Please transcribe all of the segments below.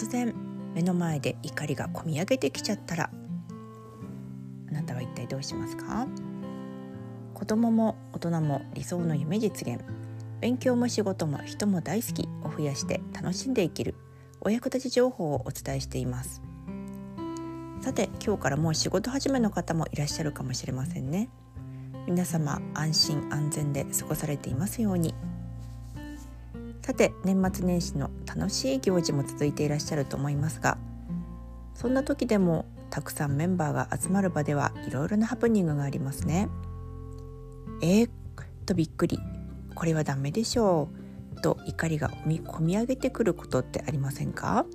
突然目の前で怒りがこみ上げてきちゃったらあなたは一体どうしますか？子供も大人も理想の夢実現。勉強も仕事も人も大好き。を増やして楽しんで生きる。お役立ち情報をお伝えしています。さて今日からもう仕事始めの方もいらっしゃるかもしれませんね。皆様安心安全で過ごされていますように。さて年末年始の楽しい行事も続いていらっしゃると思いますがそんな時でもたくさんメンバーが集まる場ではいろいろなハプニングがありますね。えー、とびっくり。これはダメでしょう。と怒りが込み上げてくることってありませんか？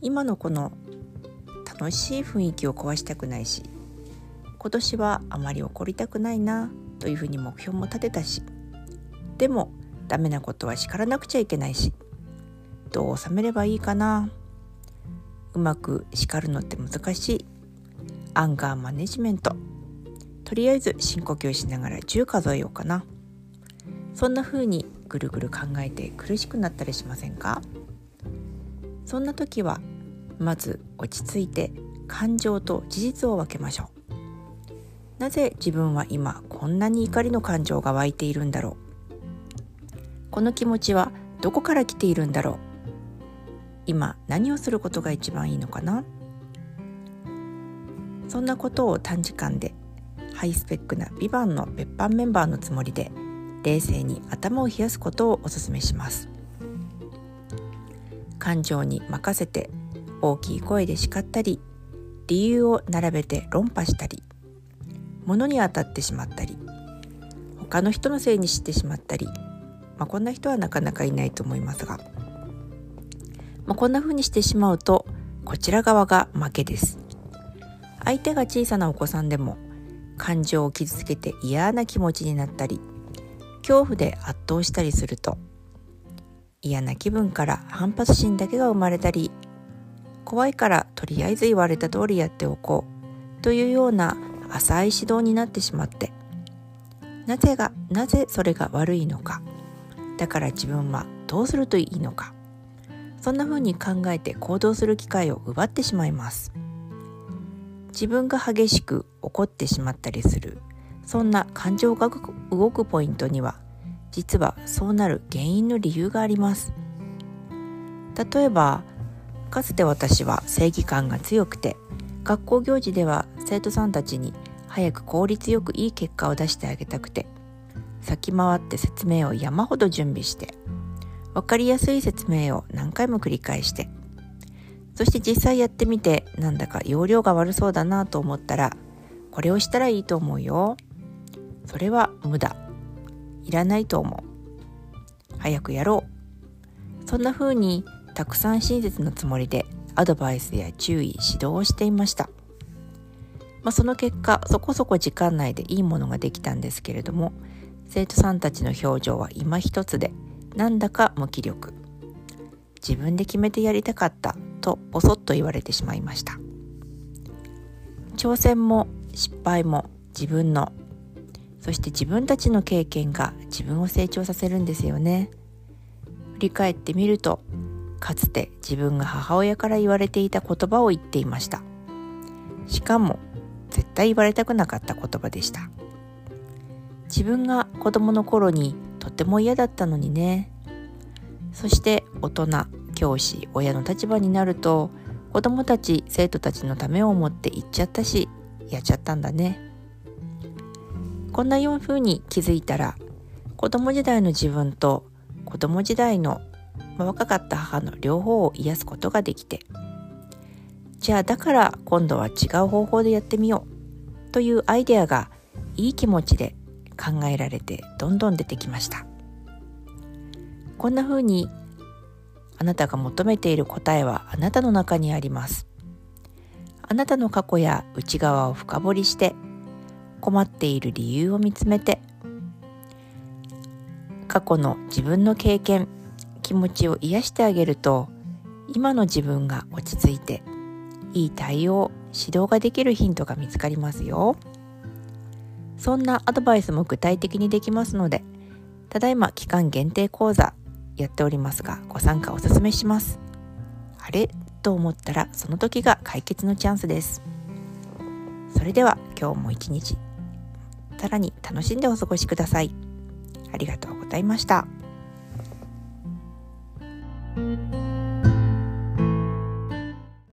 今のこの楽しい雰囲気を壊したくないし今年はあまり怒りたくないなというふうに目標も立てたしでもダメなことは叱らなくちゃいけないしどう収めればいいかな。うまく叱るのって難しい。アンガーマネジメント。とりあえず深呼吸しながら10数えようかな。そんな風にぐるぐる考えて苦しくなったりしませんか？そんな時はまず落ち着いて感情と事実を分けましょう。なぜ自分は今こんなに怒りの感情が湧いているんだろう？この気持ちはどこから来ているんだろう。今何をすることが一番いいのかな。そんなことを短時間でハイスペックなビバンの別班メンバーのつもりで冷静に頭を冷やすことをお勧めします。感情に任せて大きい声で叱ったり理由を並べて論破したり物に当たってしまったり他の人のせいにしてしまったり、まあ、こんな人はなかなかいないと思いますが、まあ、こんな風にしてしまうとこちら側が負けです。相手が小さなお子さんでも感情を傷つけて嫌な気持ちになったり恐怖で圧倒したりすると嫌な気分から反発心だけが生まれたり怖いからとりあえず言われた通りやっておこうというような浅い指導になってしまってなぜがなぜそれが悪いのか。だから自分はどうするといいのか。そんな風に考えて行動する機会を奪ってしまいます。自分が激しく怒ってしまったりする。そんな感情が動くポイントには実はそうなる原因の理由があります。例えばかつて私は正義感が強くて学校行事では生徒さんたちに早く効率よくいい結果を出してあげたくて先回って説明を山ほど準備して分かりやすい説明を何回も繰り返してそして実際やってみてなんだか容量が悪そうだなと思ったらこれをしたらいいと思うよ。それは無駄。いらないと思う。早くやろう。そんな風にたくさん親切のつもりでアドバイスや注意指導をしていました、まあ、その結果そこそこ時間内でいいものができたんですけれども生徒さんたちの表情は今一つでなんだか無気力。自分で決めてやりたかったとボソッと言われてしまいました。挑戦も失敗も自分のそして自分たちの経験が自分を成長させるんですよね。振り返ってみるとかつて自分が母親から言われていた言葉を言っていました。しかも絶対言われたくなかった言葉でした。自分が子供の頃にとても嫌だったのにね。そして大人教師親の立場になると子供たち生徒たちのためを思って言っちゃったしやっちゃったんだね。こんなようふうに気づいたら子供時代の自分と子供時代の、若かった母の両方を癒すことができてじゃあだから今度は違う方法でやってみようというアイデアがいい気持ちで考えられてどんどん出てきました。こんな風にあなたが求めている答えはあなたの中にあります。あなたの過去や内側を深掘りして困っている理由を見つめて過去の自分の経験気持ちを癒してあげると今の自分が落ち着いていい対応指導ができるヒントが見つかりますよ。そんなアドバイスも具体的にできますので、ただいま期間限定講座やっておりますが、ご参加おすすめします。あれ？と思ったら、その時が解決のチャンスです。それでは今日も一日、さらに楽しんでお過ごしください。ありがとうございました。